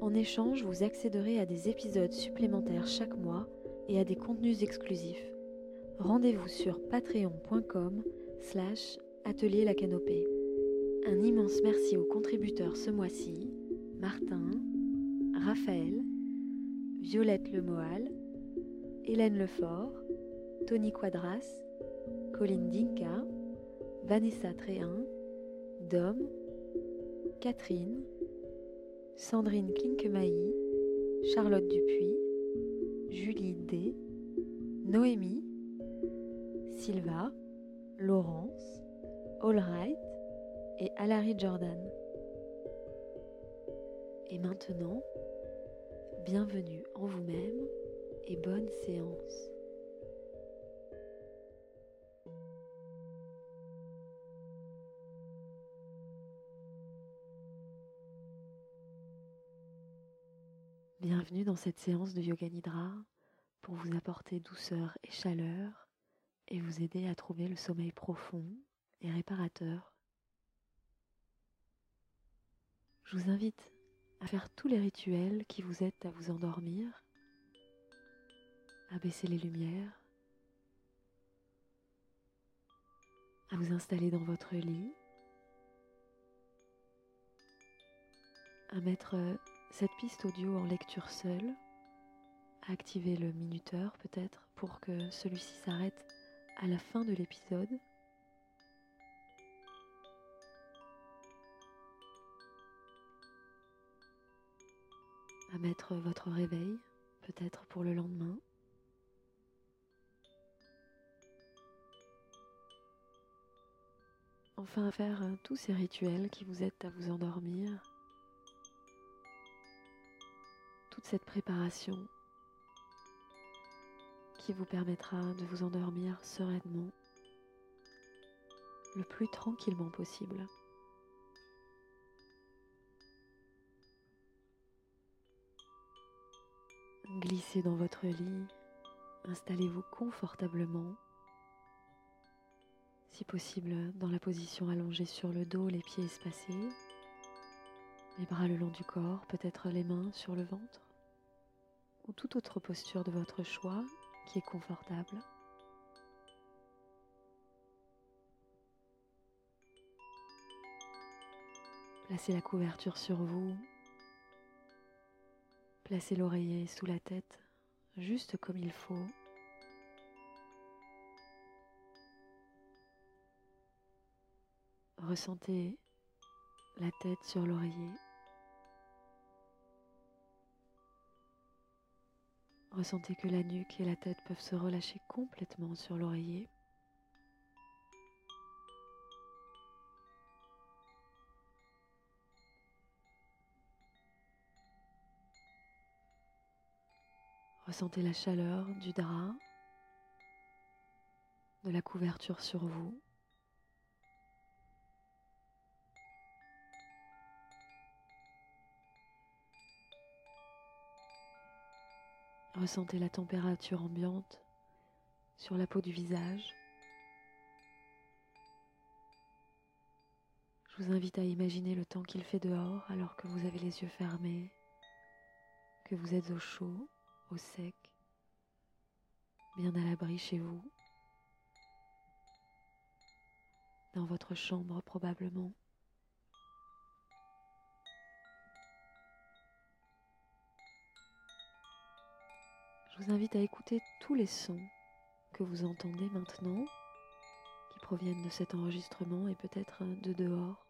En échange, vous accéderez à des épisodes supplémentaires chaque mois et à des contenus exclusifs. Rendez-vous sur patreon.com slash atelier la canopée. Un immense merci aux contributeurs ce mois-ci, Martin, Raphaël, Violette Lemoal, Hélène Lefort, Tony Quadras, Colline Dinka, Vanessa Tréhin, Dom, Catherine, Sandrine Klinkemailly, Charlotte Dupuis, Julie D, Noémie, Silva, Laurence, Allright et Alary Jordan. Et maintenant, bienvenue en vous-même et bonne séance. Bienvenue dans cette séance de Yoga Nidra pour vous apporter douceur et chaleur et vous aider à trouver le sommeil profond et réparateur. Je vous invite à faire tous les rituels qui vous aident à vous endormir, à baisser les lumières, à vous installer dans votre lit, à mettre cette piste audio en lecture seule, activer le minuteur peut-être pour que celui-ci s'arrête à la fin de l'épisode. À mettre votre réveil peut-être pour le lendemain. Enfin à faire tous ces rituels qui vous aident à vous endormir cette préparation qui vous permettra de vous endormir sereinement, le plus tranquillement possible. Glissez dans votre lit, installez-vous confortablement, si possible dans la position allongée sur le dos, les pieds espacés, les bras le long du corps, peut-être les mains sur le ventre ou toute autre posture de votre choix qui est confortable. Placez la couverture sur vous. Placez l'oreiller sous la tête, juste comme il faut. Ressentez la tête sur l'oreiller. Ressentez que la nuque et la tête peuvent se relâcher complètement sur l'oreiller. Ressentez la chaleur du drap, de la couverture sur vous. Ressentez la température ambiante sur la peau du visage. Je vous invite à imaginer le temps qu'il fait dehors alors que vous avez les yeux fermés, que vous êtes au chaud, au sec, bien à l'abri chez vous, dans votre chambre probablement. Je vous invite à écouter tous les sons que vous entendez maintenant, qui proviennent de cet enregistrement et peut-être de dehors.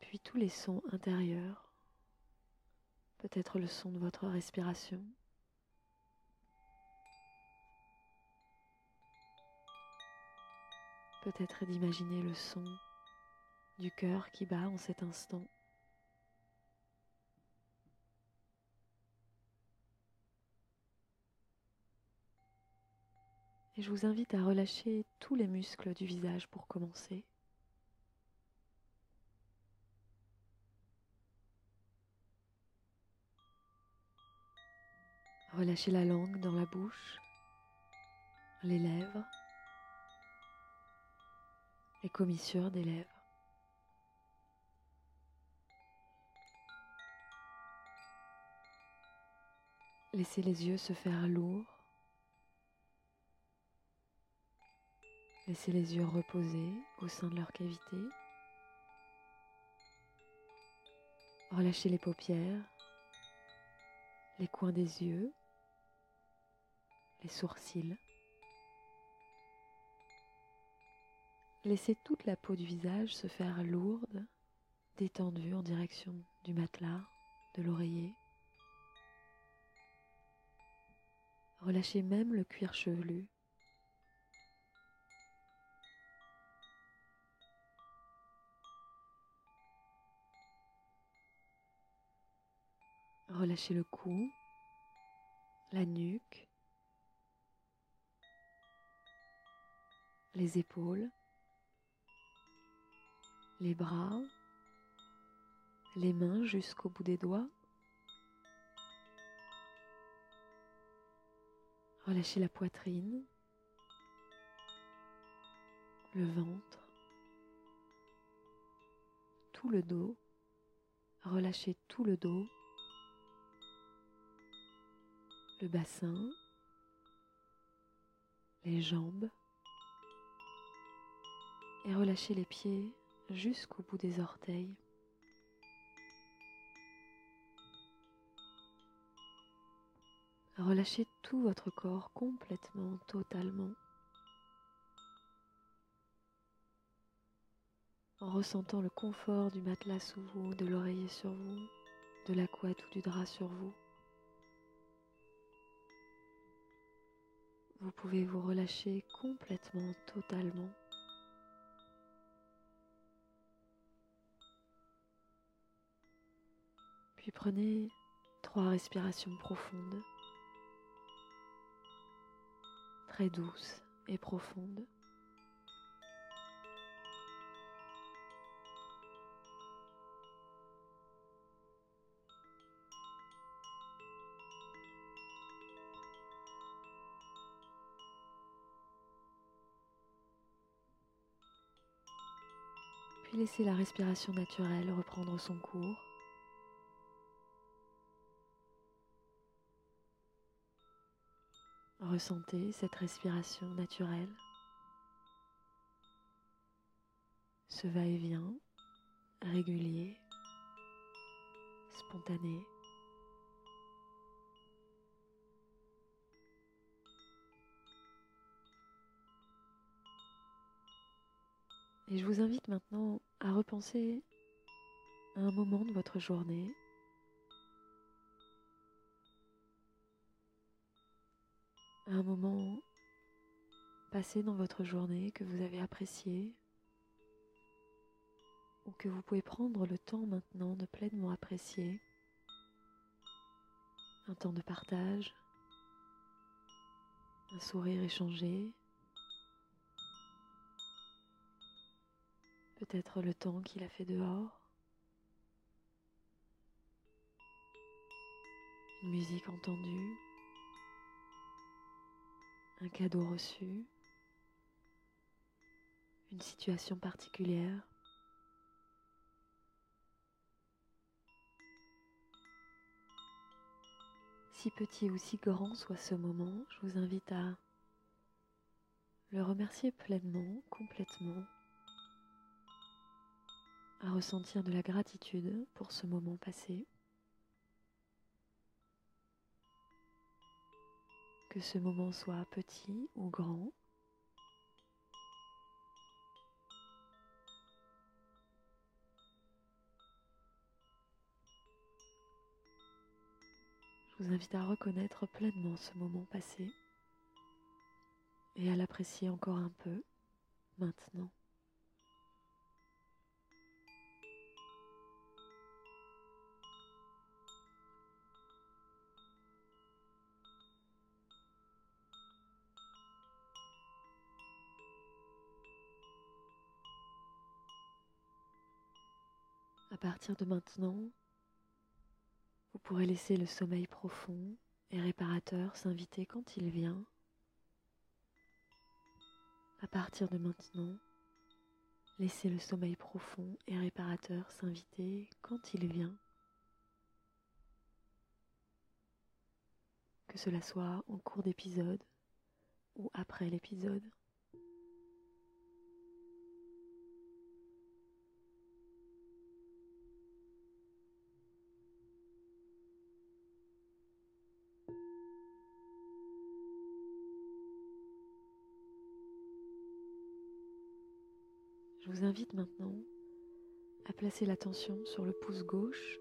Puis tous les sons intérieurs, peut-être le son de votre respiration. Peut-être d'imaginer le son du cœur qui bat en cet instant. Et je vous invite à relâcher tous les muscles du visage pour commencer. Relâchez la langue dans la bouche, les lèvres, les commissures des lèvres. Laissez les yeux se faire lourds. Laissez les yeux reposer au sein de leur cavité. Relâchez les paupières, les coins des yeux, les sourcils. Laissez toute la peau du visage se faire lourde, détendue en direction du matelas, de l'oreiller. Relâchez même le cuir chevelu. Relâchez le cou, la nuque, les épaules, les bras, les mains jusqu'au bout des doigts. Relâchez la poitrine, le ventre, tout le dos. Relâchez tout le dos, le bassin, les jambes et relâchez les pieds jusqu'au bout des orteils. Relâchez tout votre corps complètement, totalement. En ressentant le confort du matelas sous vous, de l'oreiller sur vous, de la couette ou du drap sur vous. Vous pouvez vous relâcher complètement, totalement. Puis prenez trois respirations profondes très douce et profonde. Puis laissez la respiration naturelle reprendre son cours. Ressentez cette respiration naturelle, ce va-et-vient régulier, spontané. Et je vous invite maintenant à repenser à un moment de votre journée un moment passé dans votre journée que vous avez apprécié ou que vous pouvez prendre le temps maintenant de pleinement apprécier? Un temps de partage, un sourire échangé, peut-être le temps qu'il a fait dehors, une musique entendue un cadeau reçu, une situation particulière. Si petit ou si grand soit ce moment, je vous invite à le remercier pleinement, complètement, à ressentir de la gratitude pour ce moment passé. Que ce moment soit petit ou grand. Je vous invite à reconnaître pleinement ce moment passé et à l'apprécier encore un peu maintenant. Partir de maintenant, vous pourrez laisser le sommeil profond et réparateur s'inviter quand il vient. À partir de maintenant, laissez le sommeil profond et réparateur s'inviter quand il vient. Que cela soit en cours d'épisode ou après l'épisode. Je vous invite maintenant à placer l'attention sur le pouce gauche.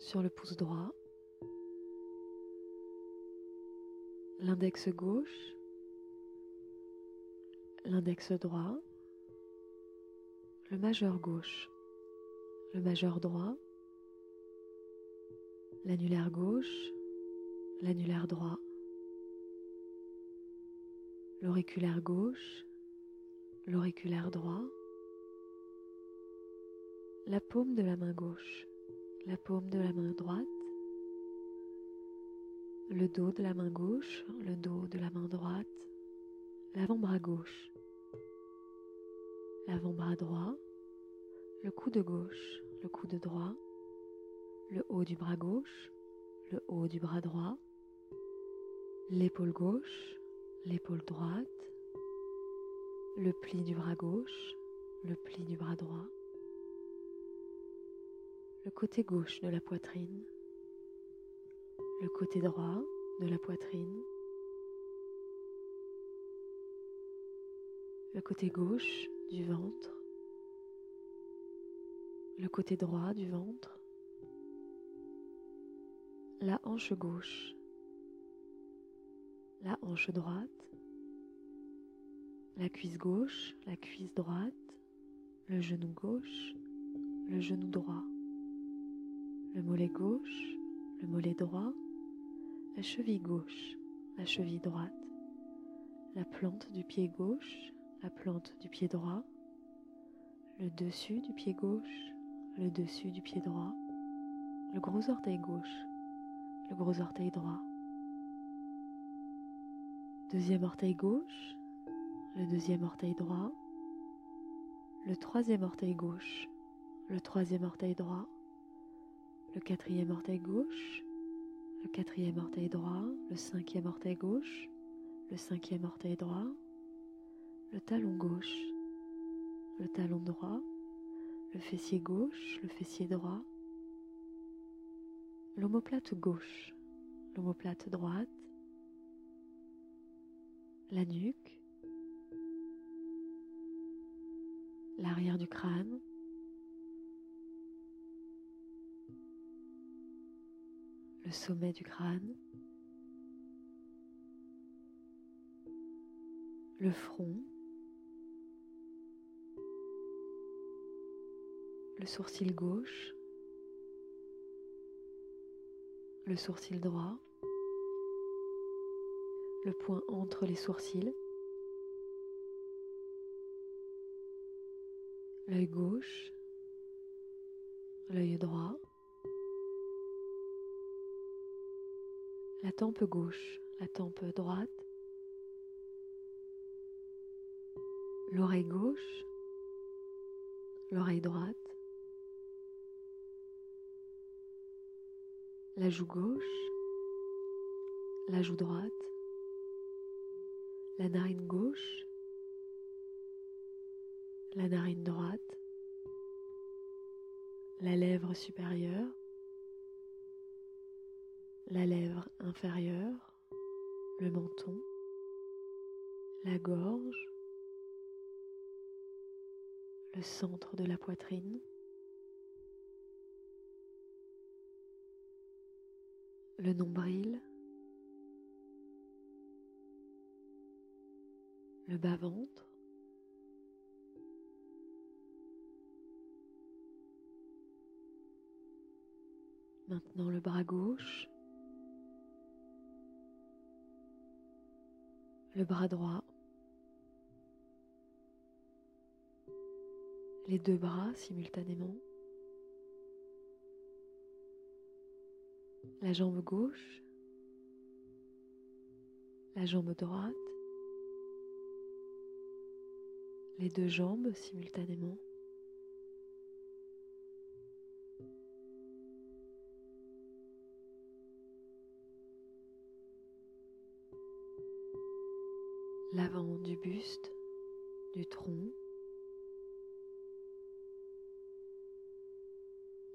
Sur le pouce droit, l'index gauche, l'index droit, le majeur gauche, le majeur droit, l'annulaire gauche, l'annulaire droit, l'auriculaire gauche, l'auriculaire droit, la paume de la main gauche, la paume de la main droite, le dos de la main gauche, le dos de la main droite, l'avant-bras gauche, l'avant-bras droit, le coude gauche, le coude droit, le haut du bras gauche, le haut du bras droit, l'épaule gauche, l'épaule droite, le pli du bras gauche, le pli du bras droit, le côté gauche de la poitrine, le côté droit de la poitrine, le côté gauche du ventre, le côté droit du ventre, la hanche gauche, la hanche droite, la cuisse gauche, la cuisse droite, le genou gauche, le genou droit, le mollet gauche, le mollet droit, la cheville gauche, la cheville droite, la plante du pied gauche, la plante du pied droit, le dessus du pied gauche, le dessus du pied droit, le gros orteil gauche, le gros orteil droit, deuxième orteil gauche, le deuxième orteil droit, le troisième orteil gauche, le troisième orteil droit, le quatrième orteil gauche, le quatrième orteil droit, le cinquième orteil gauche, le cinquième orteil droit, le talon gauche, le talon droit, le fessier gauche, le fessier droit, l'omoplate gauche, l'omoplate droite, la nuque, l'arrière du crâne, le sommet du crâne, le front, le sourcil gauche, le sourcil droit, le point entre les sourcils, l'œil gauche, l'œil droit, la tempe gauche, la tempe droite, l'oreille gauche, l'oreille droite, la joue gauche, la joue droite, la narine gauche, la narine droite, la lèvre supérieure, la lèvre inférieure, le menton, la gorge, le centre de la poitrine, le nombril, le bas-ventre, maintenant le bras gauche, le bras droit, les deux bras simultanément, la jambe gauche, la jambe droite, les deux jambes simultanément. L'avant du buste, du tronc,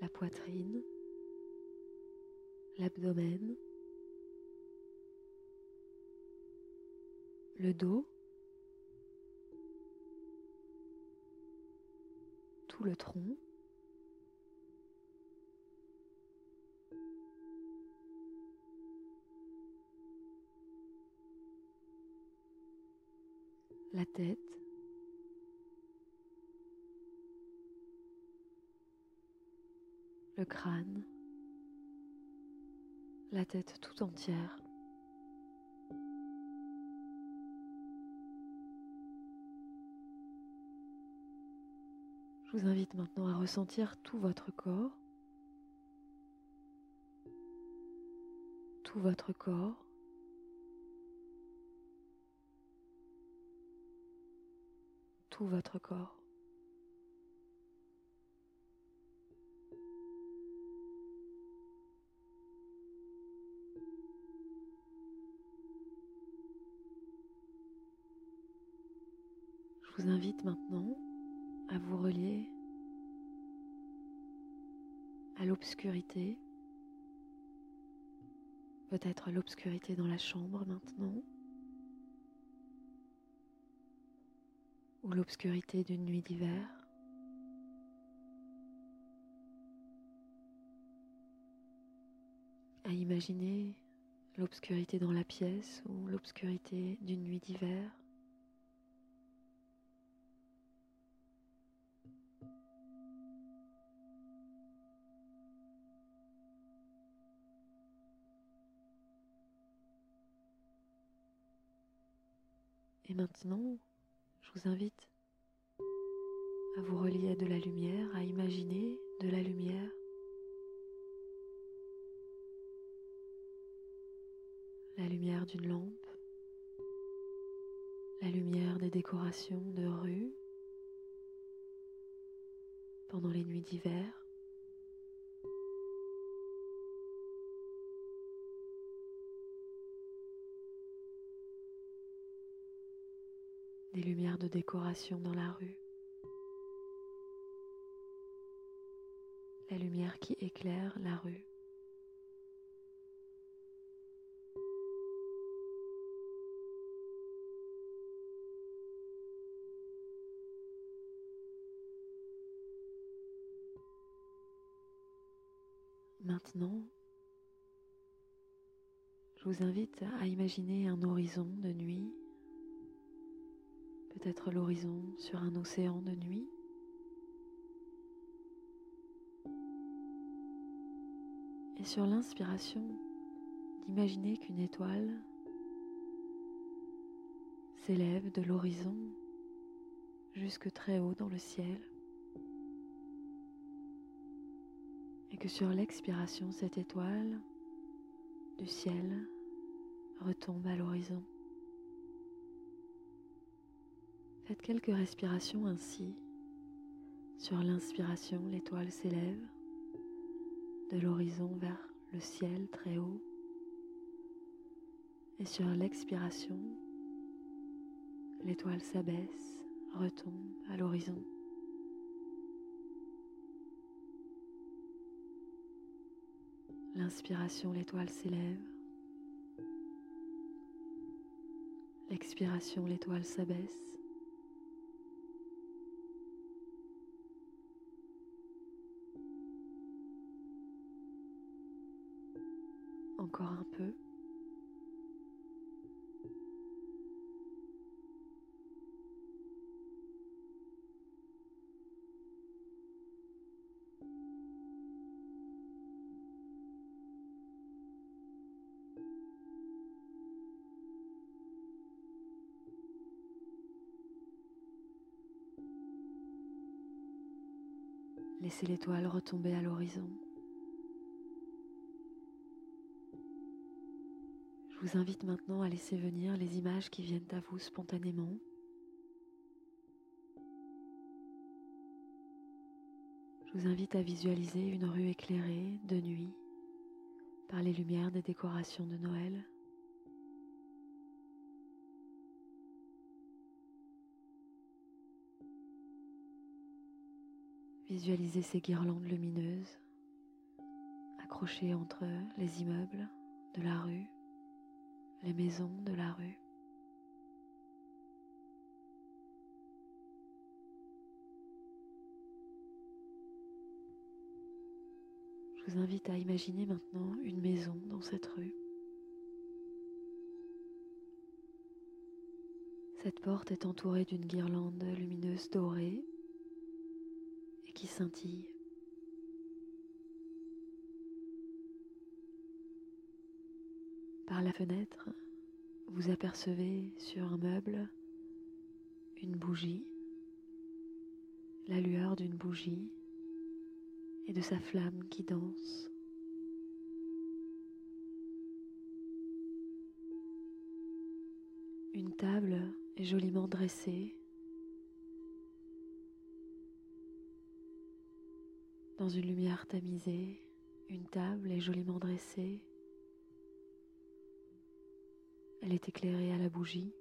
la poitrine, l'abdomen, le dos, le tronc, la tête, le crâne, la tête tout entière. Je vous invite maintenant à ressentir tout votre corps, tout votre corps, tout votre corps. Je vous invite maintenant à vous relier à l'obscurité, peut-être l'obscurité dans la chambre maintenant, ou l'obscurité d'une nuit d'hiver. à imaginer l'obscurité dans la pièce ou l'obscurité d'une nuit d'hiver. Et maintenant, je vous invite à vous relier à de la lumière, à imaginer de la lumière. La lumière d'une lampe, la lumière des décorations de rue pendant les nuits d'hiver. Des lumières de décoration dans la rue, la lumière qui éclaire la rue. Maintenant, je vous invite à imaginer un horizon de nuit peut-être l'horizon sur un océan de nuit. Et sur l'inspiration, d'imaginer qu'une étoile s'élève de l'horizon jusque très haut dans le ciel. Et que sur l'expiration, cette étoile du ciel retombe à l'horizon. Faites quelques respirations ainsi. Sur l'inspiration, l'étoile s'élève de l'horizon vers le ciel très haut. Et sur l'expiration, l'étoile s'abaisse, retombe à l'horizon. L'inspiration, l'étoile s'élève. L'expiration, l'étoile s'abaisse. encore un peu. Laissez l'étoile retomber à l'horizon. Vous invite maintenant à laisser venir les images qui viennent à vous spontanément. Je vous invite à visualiser une rue éclairée de nuit par les lumières des décorations de Noël. Visualisez ces guirlandes lumineuses accrochées entre les immeubles de la rue, les maisons de la rue. Je vous invite à imaginer maintenant une maison dans cette rue. Cette porte est entourée d'une guirlande lumineuse dorée qui scintille. Par la fenêtre, vous apercevez sur un meuble une bougie, la lueur d'une bougie et de sa flamme qui danse. Une table est joliment dressée Dans une lumière tamisée, une table est joliment dressée. Elle est éclairée à la bougie.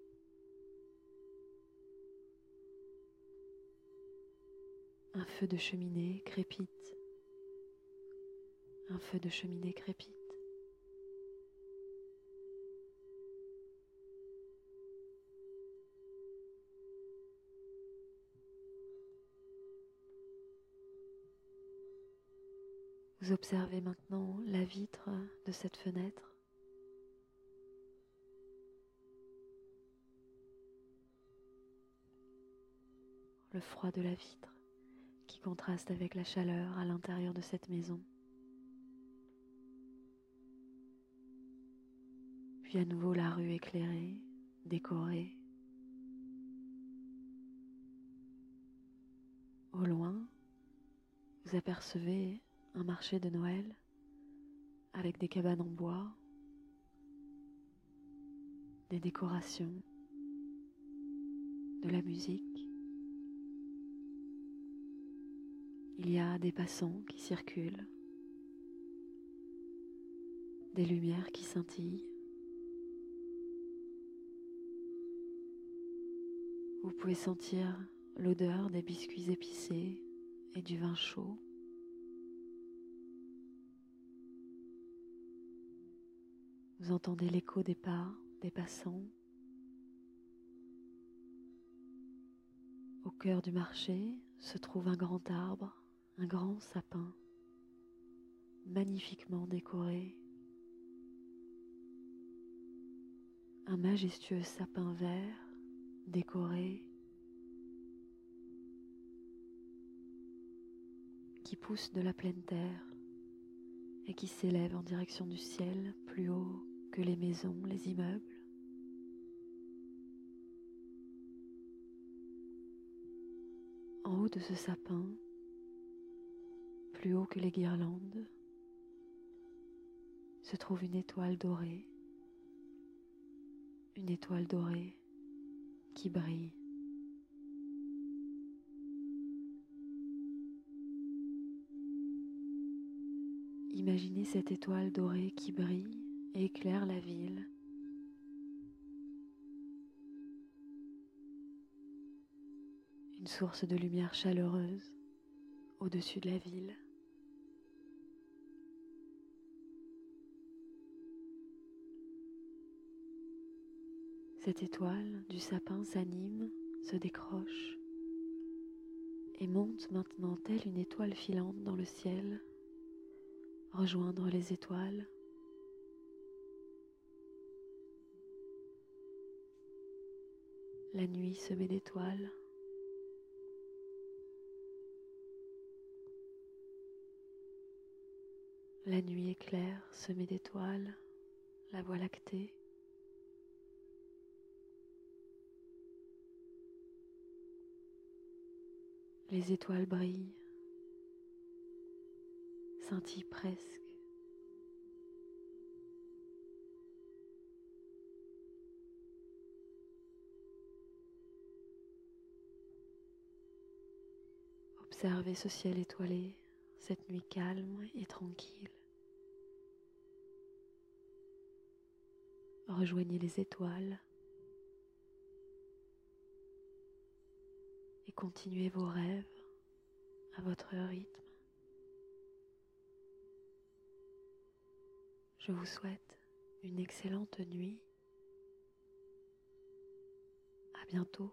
Un feu de cheminée crépite. Un feu de cheminée crépite. Vous observez maintenant la vitre de cette fenêtre. Le froid de la vitre qui contraste avec la chaleur à l'intérieur de cette maison. Puis à nouveau la rue éclairée, décorée. Au loin, vous apercevez un marché de Noël avec des cabanes en bois, des décorations, de la musique. Il y a des passants qui circulent, des lumières qui scintillent. Vous pouvez sentir l'odeur des biscuits épicés et du vin chaud. Vous entendez l'écho des pas des passants. Au cœur du marché se trouve un grand arbre, un grand sapin, magnifiquement décoré. Un majestueux sapin vert décoré qui pousse de la pleine terre et qui s'élève en direction du ciel plus haut que les maisons, les immeubles. En haut de ce sapin, haut que les guirlandes, se trouve une étoile dorée, une étoile dorée qui brille. Imaginez cette étoile dorée qui brille éclaire la ville. Une source de lumière chaleureuse au-dessus de la ville. Cette étoile du sapin s'anime, se décroche et monte maintenant telle une étoile filante dans le ciel, rejoindre les étoiles La nuit semée d'étoiles. La nuit éclaire semée d'étoiles, la voie lactée. Les étoiles brillent scintille presque. Observez ce ciel étoilé, cette nuit calme et tranquille. Rejoignez les étoiles continuez vos rêves à votre rythme. Je vous souhaite une excellente nuit. À bientôt.